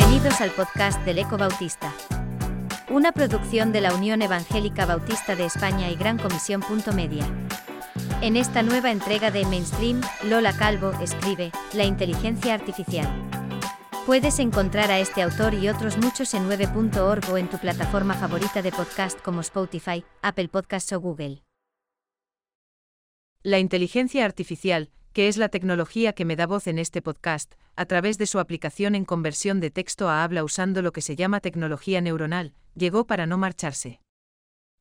Bienvenidos al podcast del Eco Bautista. Una producción de la Unión Evangélica Bautista de España y Gran Comisión. Media. En esta nueva entrega de Mainstream, Lola Calvo escribe, La inteligencia artificial. Puedes encontrar a este autor y otros muchos en 9.org o en tu plataforma favorita de podcast como Spotify, Apple Podcasts o Google. La inteligencia artificial, que es la tecnología que me da voz en este podcast, a través de su aplicación en conversión de texto a habla usando lo que se llama tecnología neuronal, llegó para no marcharse.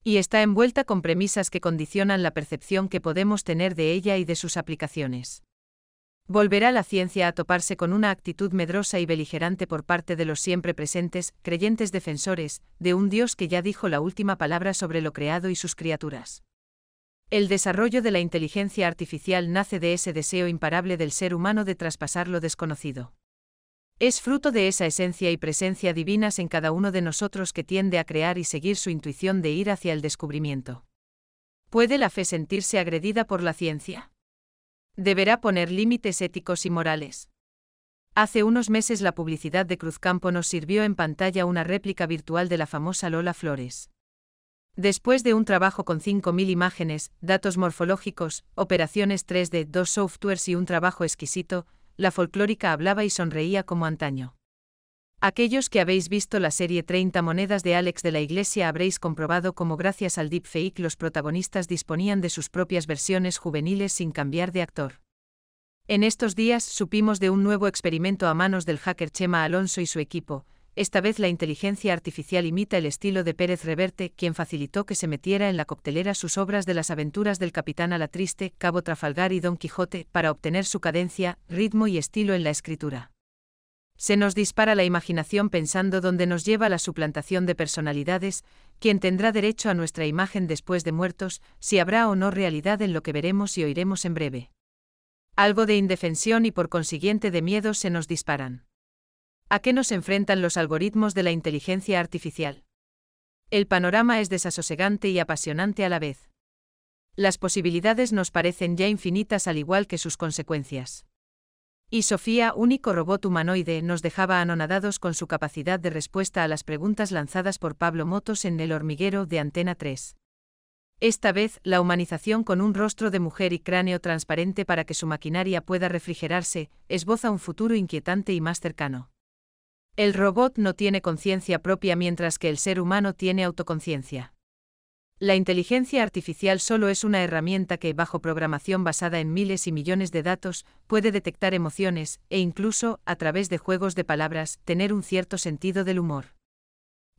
Y está envuelta con premisas que condicionan la percepción que podemos tener de ella y de sus aplicaciones. Volverá la ciencia a toparse con una actitud medrosa y beligerante por parte de los siempre presentes, creyentes defensores, de un Dios que ya dijo la última palabra sobre lo creado y sus criaturas. El desarrollo de la inteligencia artificial nace de ese deseo imparable del ser humano de traspasar lo desconocido. Es fruto de esa esencia y presencia divinas en cada uno de nosotros que tiende a crear y seguir su intuición de ir hacia el descubrimiento. ¿Puede la fe sentirse agredida por la ciencia? Deberá poner límites éticos y morales. Hace unos meses la publicidad de Cruzcampo nos sirvió en pantalla una réplica virtual de la famosa Lola Flores. Después de un trabajo con 5.000 imágenes, datos morfológicos, operaciones 3D, dos softwares y un trabajo exquisito, la folclórica hablaba y sonreía como antaño. Aquellos que habéis visto la serie 30 monedas de Alex de la Iglesia habréis comprobado cómo gracias al deepfake los protagonistas disponían de sus propias versiones juveniles sin cambiar de actor. En estos días supimos de un nuevo experimento a manos del hacker Chema Alonso y su equipo, esta vez la inteligencia artificial imita el estilo de Pérez Reverte, quien facilitó que se metiera en la coctelera sus obras de las aventuras del capitán a la triste, Cabo Trafalgar y Don Quijote, para obtener su cadencia, ritmo y estilo en la escritura. Se nos dispara la imaginación pensando dónde nos lleva la suplantación de personalidades, quién tendrá derecho a nuestra imagen después de muertos, si habrá o no realidad en lo que veremos y oiremos en breve. Algo de indefensión y por consiguiente de miedo se nos disparan. ¿A qué nos enfrentan los algoritmos de la inteligencia artificial? El panorama es desasosegante y apasionante a la vez. Las posibilidades nos parecen ya infinitas al igual que sus consecuencias. Y Sofía, único robot humanoide, nos dejaba anonadados con su capacidad de respuesta a las preguntas lanzadas por Pablo Motos en El hormiguero de Antena 3. Esta vez, la humanización con un rostro de mujer y cráneo transparente para que su maquinaria pueda refrigerarse, esboza un futuro inquietante y más cercano. El robot no tiene conciencia propia mientras que el ser humano tiene autoconciencia. La inteligencia artificial solo es una herramienta que, bajo programación basada en miles y millones de datos, puede detectar emociones, e incluso, a través de juegos de palabras, tener un cierto sentido del humor.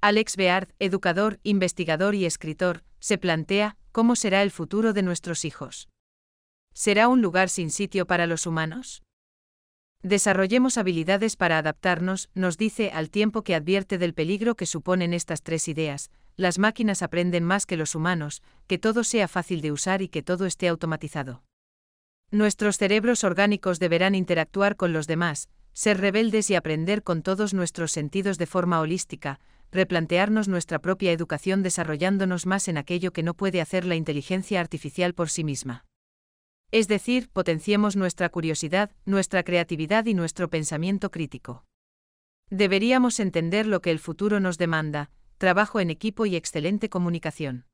Alex Beard, educador, investigador y escritor, se plantea, ¿cómo será el futuro de nuestros hijos? ¿Será un lugar sin sitio para los humanos? Desarrollemos habilidades para adaptarnos, nos dice al tiempo que advierte del peligro que suponen estas tres ideas. Las máquinas aprenden más que los humanos, que todo sea fácil de usar y que todo esté automatizado. Nuestros cerebros orgánicos deberán interactuar con los demás, ser rebeldes y aprender con todos nuestros sentidos de forma holística, replantearnos nuestra propia educación desarrollándonos más en aquello que no puede hacer la inteligencia artificial por sí misma. Es decir, potenciemos nuestra curiosidad, nuestra creatividad y nuestro pensamiento crítico. Deberíamos entender lo que el futuro nos demanda, trabajo en equipo y excelente comunicación.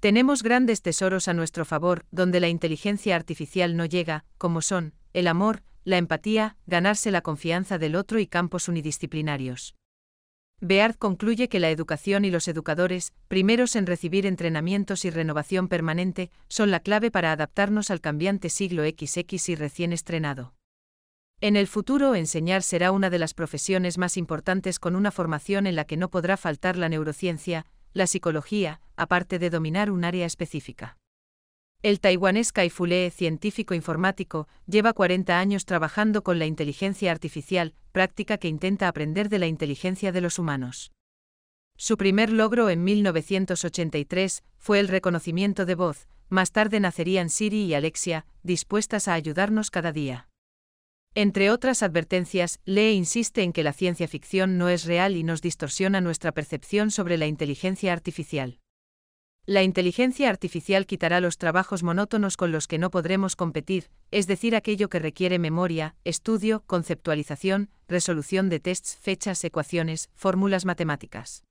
Tenemos grandes tesoros a nuestro favor, donde la inteligencia artificial no llega, como son, el amor, la empatía, ganarse la confianza del otro y campos unidisciplinarios. Beard concluye que la educación y los educadores, primeros en recibir entrenamientos y renovación permanente, son la clave para adaptarnos al cambiante siglo XX y recién estrenado. En el futuro, enseñar será una de las profesiones más importantes con una formación en la que no podrá faltar la neurociencia, la psicología, aparte de dominar un área específica. El taiwanés Kai Fule, científico informático, lleva 40 años trabajando con la inteligencia artificial, práctica que intenta aprender de la inteligencia de los humanos. Su primer logro en 1983 fue el reconocimiento de voz, más tarde nacerían Siri y Alexia, dispuestas a ayudarnos cada día. Entre otras advertencias, Lee insiste en que la ciencia ficción no es real y nos distorsiona nuestra percepción sobre la inteligencia artificial. La inteligencia artificial quitará los trabajos monótonos con los que no podremos competir, es decir, aquello que requiere memoria, estudio, conceptualización, resolución de tests, fechas, ecuaciones, fórmulas matemáticas.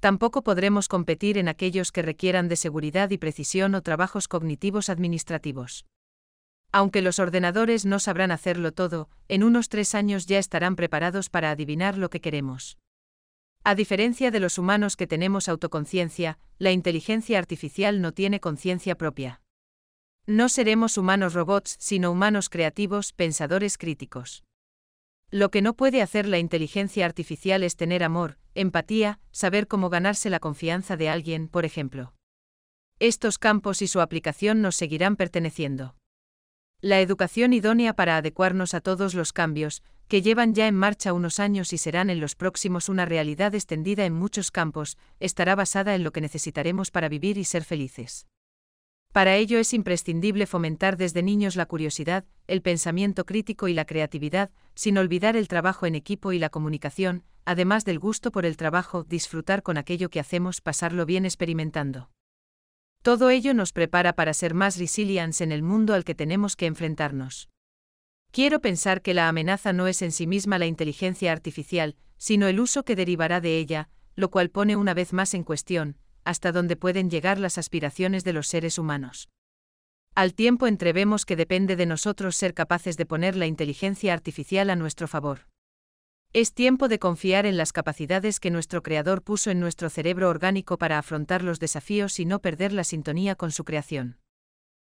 Tampoco podremos competir en aquellos que requieran de seguridad y precisión o trabajos cognitivos administrativos. Aunque los ordenadores no sabrán hacerlo todo, en unos tres años ya estarán preparados para adivinar lo que queremos. A diferencia de los humanos que tenemos autoconciencia, la inteligencia artificial no tiene conciencia propia. No seremos humanos robots, sino humanos creativos, pensadores críticos. Lo que no puede hacer la inteligencia artificial es tener amor, empatía, saber cómo ganarse la confianza de alguien, por ejemplo. Estos campos y su aplicación nos seguirán perteneciendo. La educación idónea para adecuarnos a todos los cambios, que llevan ya en marcha unos años y serán en los próximos una realidad extendida en muchos campos, estará basada en lo que necesitaremos para vivir y ser felices. Para ello es imprescindible fomentar desde niños la curiosidad, el pensamiento crítico y la creatividad, sin olvidar el trabajo en equipo y la comunicación, además del gusto por el trabajo, disfrutar con aquello que hacemos, pasarlo bien experimentando. Todo ello nos prepara para ser más resilientes en el mundo al que tenemos que enfrentarnos. Quiero pensar que la amenaza no es en sí misma la inteligencia artificial, sino el uso que derivará de ella, lo cual pone una vez más en cuestión, hasta dónde pueden llegar las aspiraciones de los seres humanos. Al tiempo entrevemos que depende de nosotros ser capaces de poner la inteligencia artificial a nuestro favor. Es tiempo de confiar en las capacidades que nuestro Creador puso en nuestro cerebro orgánico para afrontar los desafíos y no perder la sintonía con su creación.